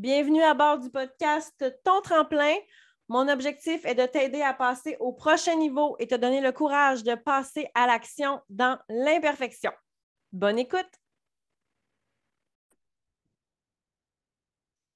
Bienvenue à bord du podcast Ton tremplin. Mon objectif est de t'aider à passer au prochain niveau et te donner le courage de passer à l'action dans l'imperfection. Bonne écoute!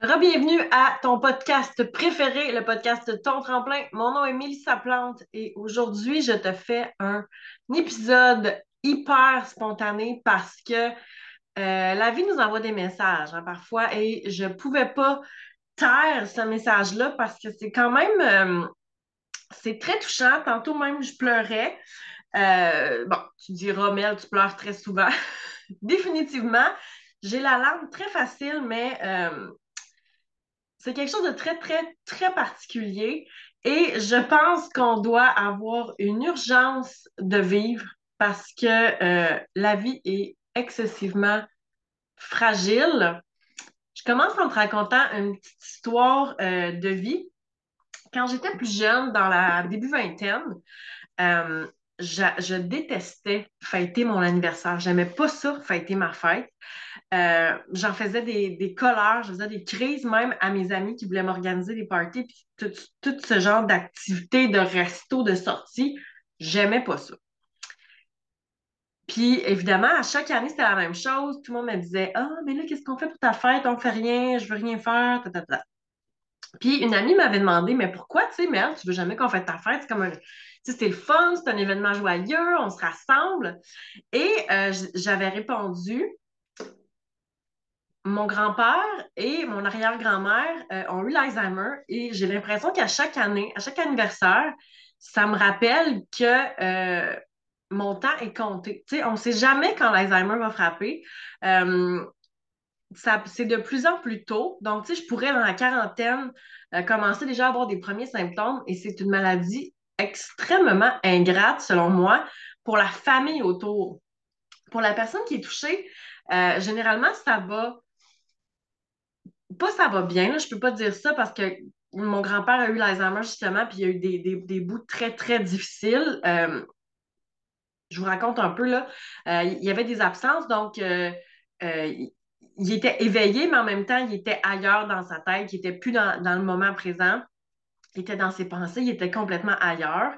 Bienvenue à ton podcast préféré, le podcast Ton Tremplin. Mon nom est Mélissa Plante et aujourd'hui, je te fais un épisode hyper spontané parce que euh, la vie nous envoie des messages hein, parfois et je ne pouvais pas taire ce message-là parce que c'est quand même euh, c'est très touchant. Tantôt même, je pleurais. Euh, bon, tu diras, Mel, tu pleures très souvent. Définitivement, j'ai la larme très facile, mais c'est quelque chose de très, très, très particulier. Et je pense qu'on doit avoir une urgence de vivre parce que la vie est excessivement fragile. Je commence en te racontant une petite histoire euh, de vie. Quand j'étais plus jeune, dans la début vingtaine, euh, je, détestais fêter mon anniversaire. J'aimais pas ça, fêter ma fête. Euh, j'en faisais des, colères, je faisais des crises même à mes amis qui voulaient m'organiser des parties, puis tout, tout ce genre d'activités, de resto, de sorties. J'aimais pas ça. Puis évidemment, à chaque année, c'était la même chose. Tout le monde me disait Ah, mais là, qu'est-ce qu'on fait pour ta fête? On fait rien, je veux rien faire. Puis une amie m'avait demandé Mais pourquoi, tu sais, merde, tu veux jamais qu'on fête ta fête? C'est comme un. C'est le fun, c'est un événement joyeux, on se rassemble. Et euh, j'avais répondu mon grand-père et mon arrière-grand-mère euh, ont eu l'Alzheimer et j'ai l'impression qu'à chaque année, à chaque anniversaire, ça me rappelle que euh, mon temps est compté. on ne sait jamais quand l'Alzheimer va frapper. Euh, c'est de plus en plus tôt. Donc, je pourrais, dans la quarantaine, euh, commencer déjà à avoir des premiers symptômes et c'est une maladie extrêmement ingrate, selon moi, pour la famille autour. Pour la personne qui est touchée, euh, généralement, ça va. Pas ça va bien, je ne peux pas dire ça parce que mon grand-père a eu l'Alzheimer justement, puis il y a eu des, des, bouts très, très difficiles je vous raconte un peu, là, euh, il y avait des absences, donc euh, euh, il était éveillé, mais en même temps, il était ailleurs dans sa tête, il n'était plus dans, le moment présent, il était dans ses pensées, il était complètement ailleurs.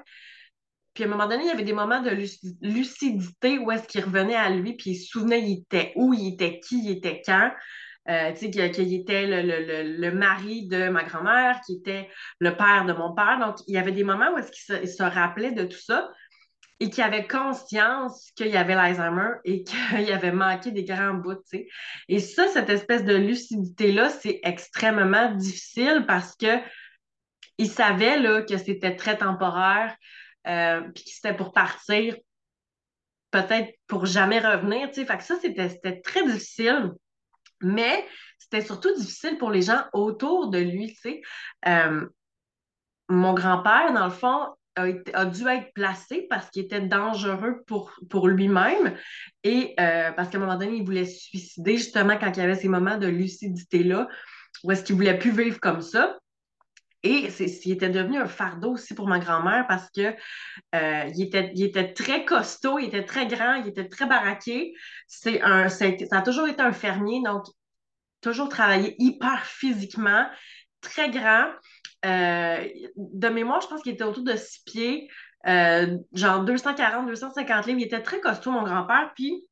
Puis à un moment donné, il y avait des moments de lucidité où est-ce qu'il revenait à lui, puis il se souvenait il était où, il était qui, il était quand. tu sais, qu'il était le, mari de ma grand-mère, qui était le père de mon père. Donc, il y avait des moments où est-ce qu'il se, rappelait de tout ça et qui avait conscience qu'il y avait l'Alzheimer et qu'il avait manqué des grands bouts. Et ça, cette espèce de lucidité-là, c'est extrêmement difficile parce que il savait là, que c'était très temporaire, euh, puis que c'était pour partir, peut-être pour jamais revenir. Fait que ça, c'était très difficile. Mais c'était surtout difficile pour les gens autour de lui. Euh, mon grand-père, dans le fond, a, dû être placé parce qu'il était dangereux pour, pour lui-même et euh, parce qu'à un moment donné, il voulait se suicider justement quand il y avait ces moments de lucidité-là où est-ce qu'il voulait plus vivre comme ça. Et il était devenu un fardeau aussi pour ma grand-mère parce que euh, il, était, il était très costaud, il était très grand, il était très baraqué. C'est un, ça a toujours été un fermier, donc toujours travaillé hyper physiquement, très grand. Euh, de mémoire, je pense qu'il était autour de six pieds, euh, genre 240, 250 livres. Il était très costaud, mon grand-père, puis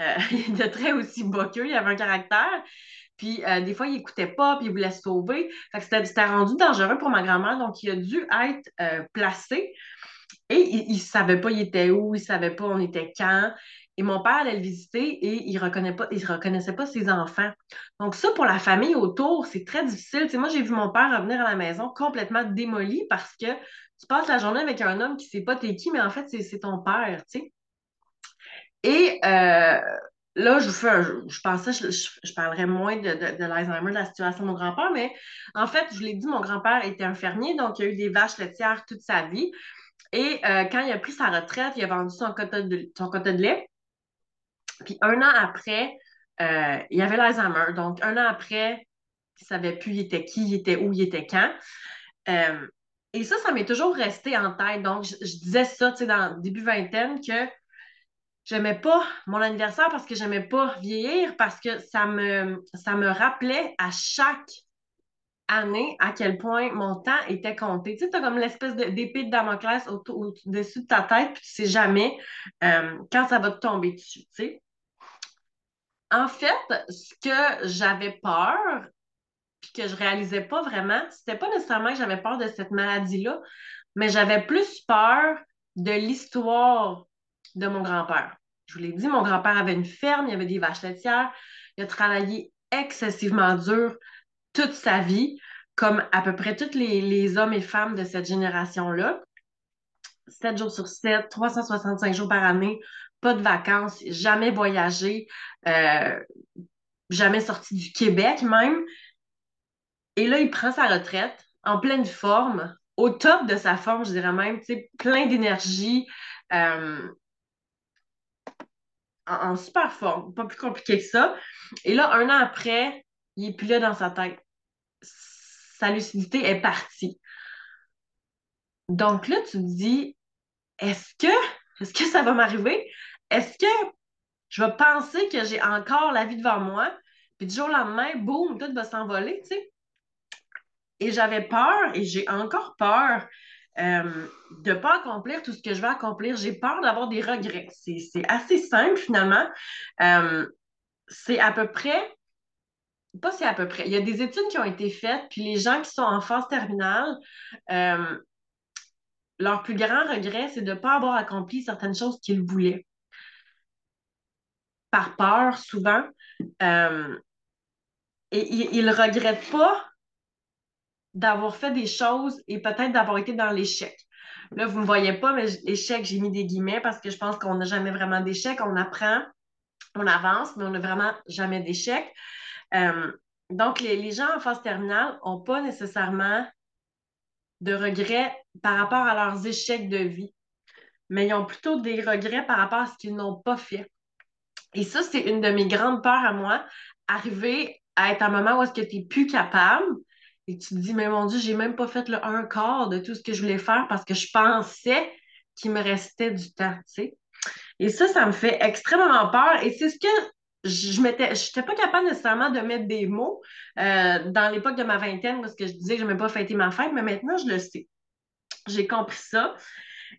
euh, il était très aussi boqueux, il avait un caractère. Puis des fois, il n'écoutait pas, puis il voulait se sauver. c'était rendu dangereux pour ma grand-mère, donc il a dû être placé. Et il ne savait pas il était où, il ne savait pas on était quand. Et mon père allait le visiter et il ne reconnaissait pas ses enfants. Donc, ça, pour la famille autour, c'est très difficile. moi, j'ai vu mon père revenir à la maison complètement démoli parce que tu passes la journée avec un homme qui ne sait pas t'es qui, mais en fait, c'est ton père, tu sais. Et euh, là, je fais je pensais je, je, parlerais moins de, de, de l'Alzheimer, de la situation de mon grand-père, mais en fait, je l'ai dit, mon grand-père était un fermier, donc il a eu des vaches laitières toute sa vie. Et euh, quand il a pris sa retraite, il a vendu son quota de, son quota de lait. Puis un an après, euh, il y avait l'Alzheimer. Donc, un an après, il ne savait plus il était qui, il était où, il était quand. Euh, et ça, ça m'est toujours resté en tête. Donc, je, disais ça, tu sais, dans début vingtaine, que j'aimais pas mon anniversaire parce que j'aimais pas vieillir, parce que ça me, rappelait à chaque année à quel point mon temps était compté. Tu sais, tu as comme l'espèce d'épée de, Damoclès au-dessus de ta tête, puis tu sais jamais euh, quand ça va te tomber dessus, tu sais. En fait, ce que j'avais peur, puis que je réalisais pas vraiment, c'était pas nécessairement que j'avais peur de cette maladie-là, mais j'avais plus peur de l'histoire de mon grand-père. Je vous l'ai dit, mon grand-père avait une ferme, il avait des vaches laitières, il a travaillé excessivement dur toute sa vie, comme à peu près tous les, hommes et femmes de cette génération-là. 7 jours sur 7, 365 jours par année, pas de vacances, jamais voyagé, euh, jamais sorti du Québec même. Et là, il prend sa retraite en pleine forme, au top de sa forme, je dirais même, plein d'énergie, euh, en, super forme, pas plus compliqué que ça. Et là, un an après, il n'est plus là dans sa tête. Sa lucidité est partie. Donc là, tu te dis, est-ce que, est-ce que ça va m'arriver? Est-ce que je vais penser que j'ai encore la vie devant moi? Puis du jour au lendemain, boum, tout va s'envoler, tu sais? Et j'avais peur, et j'ai encore peur euh, de ne pas accomplir tout ce que je vais accomplir. J'ai peur d'avoir des regrets. C'est assez simple finalement. Euh, c'est à peu près, pas c'est à peu près, il y a des études qui ont été faites, puis les gens qui sont en phase terminale, euh, leur plus grand regret, c'est de ne pas avoir accompli certaines choses qu'ils voulaient. Par peur, souvent. et ils ne regrettent pas d'avoir fait des choses et peut-être d'avoir été dans l'échec. Là, vous ne me voyez pas, mais l'échec, j'ai mis des guillemets parce que je pense qu'on n'a jamais vraiment d'échec. On apprend, on avance, mais on n'a vraiment jamais d'échec. Euh, donc, les, gens en phase terminale n'ont pas nécessairement de regrets par rapport à leurs échecs de vie, mais ils ont plutôt des regrets par rapport à ce qu'ils n'ont pas fait. Et ça, c'est une de mes grandes peurs à moi, arriver à être à un moment où est-ce que tu n'es plus capable et tu te dis, mais mon Dieu, j'ai même pas fait le un quart de tout ce que je voulais faire parce que je pensais qu'il me restait du temps, tu sais. Et ça, ça me fait extrêmement peur. Et c'est ce que je m'étais, n'étais pas capable nécessairement de mettre des mots euh, dans l'époque de ma vingtaine parce que je disais que je n'aimais pas fêter ma fête, mais maintenant, je le sais. J'ai compris ça.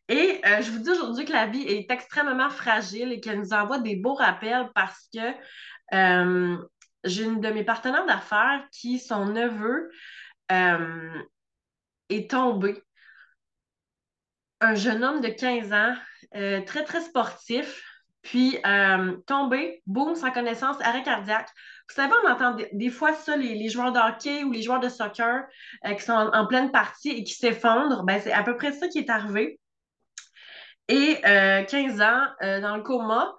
Et euh, je vous dis aujourd'hui que la vie est extrêmement fragile et qu'elle nous envoie des beaux rappels parce que euh, j'ai une de mes partenaires d'affaires qui, son neveu, euh, est tombé. Un jeune homme de 15 ans, très, très sportif, puis tombé, boum, sans connaissance, arrêt cardiaque. Vous savez, on entend des, fois ça, les, joueurs de hockey ou les joueurs de soccer qui sont en, pleine partie et qui s'effondrent. Ben, c'est à peu près ça qui est arrivé. Et 15 ans dans le coma.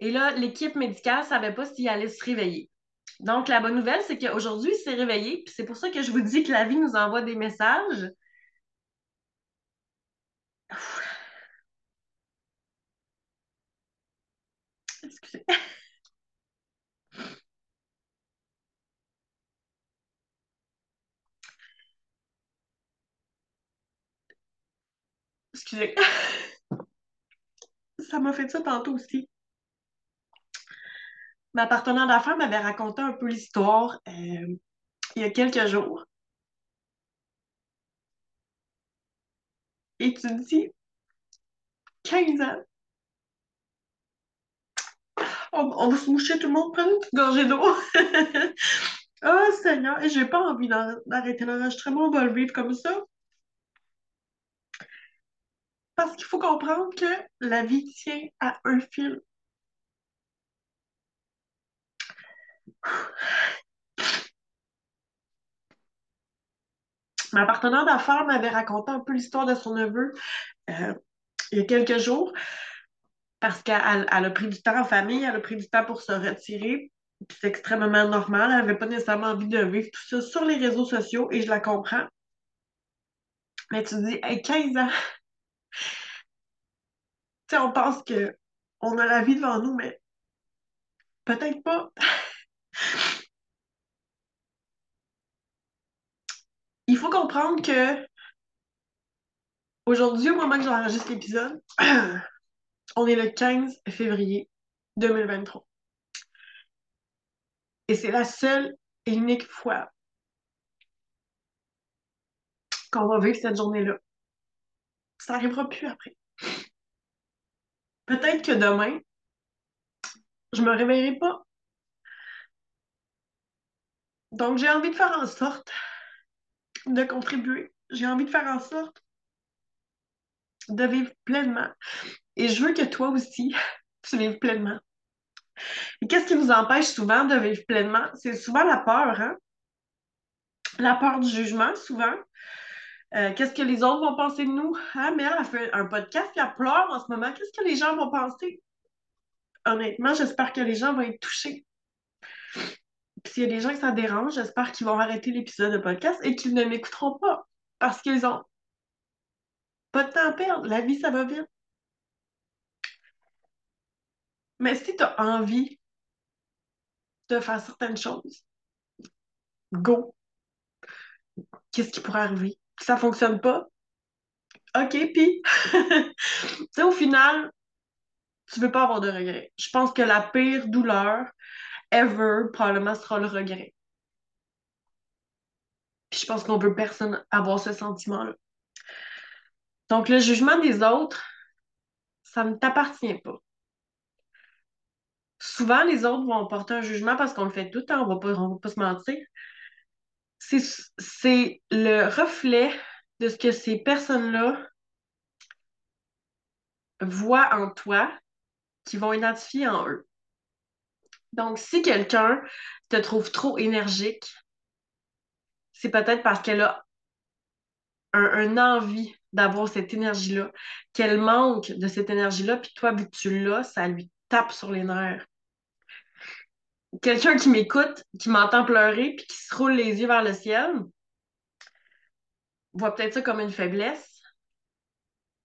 Et là, l'équipe médicale ne savait pas s'il allait se réveiller. Donc, la bonne nouvelle, c'est qu'aujourd'hui, il s'est réveillé. Puis c'est pour ça que je vous dis que la vie nous envoie des messages. Excusez. Excusez. Ça m'a fait ça tantôt aussi ma partenaire d'affaires m'avait raconté un peu l'histoire euh, il y a quelques jours. Et tu dis, 15 ans. On, va se moucher tout le monde, prendre une gorgée d'eau. oh Seigneur, et j'ai pas envie d'arrêter l'enregistrement, on va le vivre comme ça. Parce qu'il faut comprendre que la vie tient à un fil. Ma partenaire d'affaires m'avait raconté un peu l'histoire de son neveu euh, il y a quelques jours parce qu'elle a pris du temps en famille, elle a pris du temps pour se retirer. C'est extrêmement normal. Elle n'avait pas nécessairement envie de vivre tout ça sur les réseaux sociaux et je la comprends. Mais tu dis, hey, 15 ans! Tu sais, on pense qu'on a la vie devant nous, mais peut-être pas. Il faut comprendre que aujourd'hui, au moment que j'enregistre l'épisode, On est le 15 février 2023. Et c'est la seule et unique fois qu'on va vivre cette journée-là. Ça n'arrivera plus après. Peut-être que demain, je me réveillerai pas. Donc, j'ai envie de faire en sorte de contribuer. J'ai envie de faire en sorte de vivre pleinement. Et je veux que toi aussi, tu vives pleinement. Et qu'est-ce qui nous empêche souvent de vivre pleinement? C'est souvent la peur, hein? La peur du jugement, souvent. Euh, qu'est-ce que les autres vont penser de nous? Ah, mais elle a fait un podcast, elle pleure en ce moment. Qu'est-ce que les gens vont penser? Honnêtement, j'espère que les gens vont être touchés. Puis s'il y a des gens que ça dérange, j'espère qu'ils vont arrêter l'épisode de podcast et qu'ils ne m'écouteront pas parce qu'ils ont pas de temps à perdre. La vie, ça va vite. Mais si tu as envie de faire certaines choses, go. Qu'est-ce qui pourrait arriver? Ça fonctionne pas? OK, puis, tu sais, au final, tu veux pas avoir de regrets. Je pense que la pire douleur ever, probablement, sera le regret. Puis je pense qu'on veut personne avoir ce sentiment-là. Donc, le jugement des autres, ça ne t'appartient pas. Souvent, les autres vont porter un jugement parce qu'on le fait tout le temps, on va va pas se mentir. C'est le reflet de ce que ces personnes-là voient en toi, qui vont identifier en eux. Donc, si quelqu'un te trouve trop énergique, c'est peut-être parce qu'elle a un, envie d'avoir cette énergie-là, qu'elle manque de cette énergie-là, puis toi, vu que tu l'as, ça lui tape sur les nerfs. Quelqu'un qui m'écoute, qui m'entend pleurer, puis qui se roule les yeux vers le ciel, voit peut-être ça comme une faiblesse,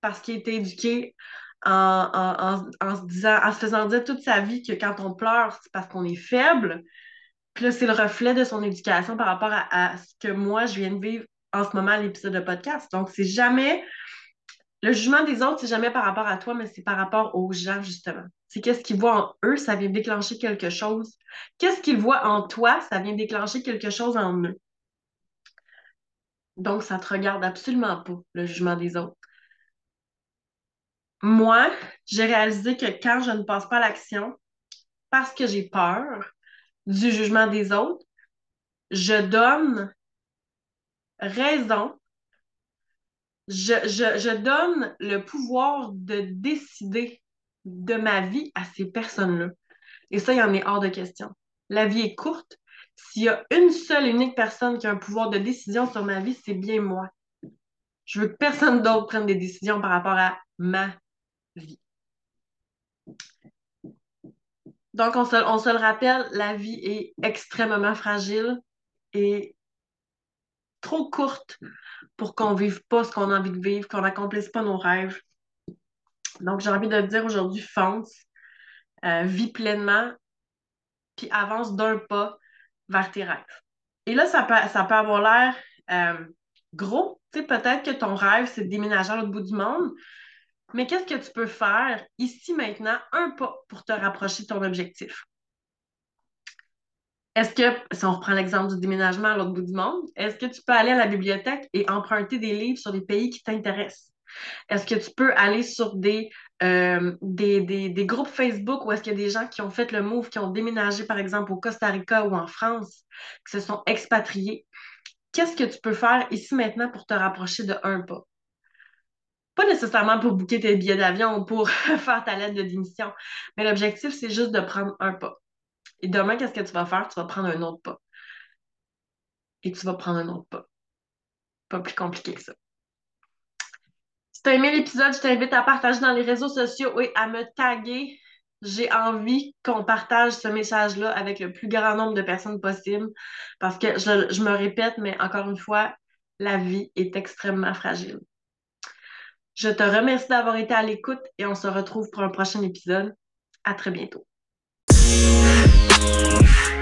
parce qu'il été éduqué en, se disant, en se faisant dire toute sa vie que quand on pleure, c'est parce qu'on est faible. Puis là, c'est le reflet de son éducation par rapport à, ce que moi, je viens de vivre en ce moment à l'épisode de podcast. Donc, c'est jamais. Le jugement des autres, c'est jamais par rapport à toi, mais c'est par rapport aux gens, justement. C'est qu'est-ce qu'ils voient en eux, ça vient déclencher quelque chose. Qu'est-ce qu'ils voient en toi, ça vient déclencher quelque chose en eux. Donc, ça te regarde absolument pas, le jugement des autres. Moi, j'ai réalisé que quand je ne passe pas à l'action, parce que j'ai peur du jugement des autres, je donne raison, je, donne le pouvoir de décider de ma vie à ces personnes-là. Et ça, il y en est hors de question. La vie est courte. S'il y a une seule unique personne qui a un pouvoir de décision sur ma vie, c'est bien moi. Je veux que personne d'autre prenne des décisions par rapport à ma vie. Donc, on se, on se le rappelle, la vie est extrêmement fragile et trop courte pour qu'on vive pas ce qu'on a envie de vivre, qu'on n'accomplisse pas nos rêves. Donc, j'ai envie de dire aujourd'hui, fonce, euh, vis pleinement, puis avance d'un pas vers tes rêves. Et là, ça peut, ça peut avoir l'air euh, gros. Tu sais, peut-être que ton rêve, c'est de déménager à l'autre bout du monde, mais qu'est-ce que tu peux faire ici maintenant, un pas pour te rapprocher de ton objectif? Est-ce que, si on reprend l'exemple du déménagement à l'autre bout du monde, est-ce que tu peux aller à la bibliothèque et emprunter des livres sur des pays qui t'intéressent? Est-ce que tu peux aller sur des, euh, des, groupes Facebook où est-ce qu'il y a des gens qui ont fait le move, qui ont déménagé, par exemple, au Costa Rica ou en France, qui se sont expatriés? Qu'est-ce que tu peux faire ici maintenant pour te rapprocher de un pas? Pas nécessairement pour bouquer tes billets d'avion ou pour faire ta lettre de démission, mais l'objectif, c'est juste de prendre un pas. Et demain, qu'est-ce que tu vas faire? Tu vas prendre un autre pas. Et tu vas prendre un autre pas. Pas plus compliqué que ça. Si tu as aimé l'épisode, je t'invite à partager dans les réseaux sociaux et à me taguer. J'ai envie qu'on partage ce message-là avec le plus grand nombre de personnes possible parce que je, je me répète, mais encore une fois, la vie est extrêmement fragile. Je te remercie d'avoir été à l'écoute et on se retrouve pour un prochain épisode. À très bientôt. Música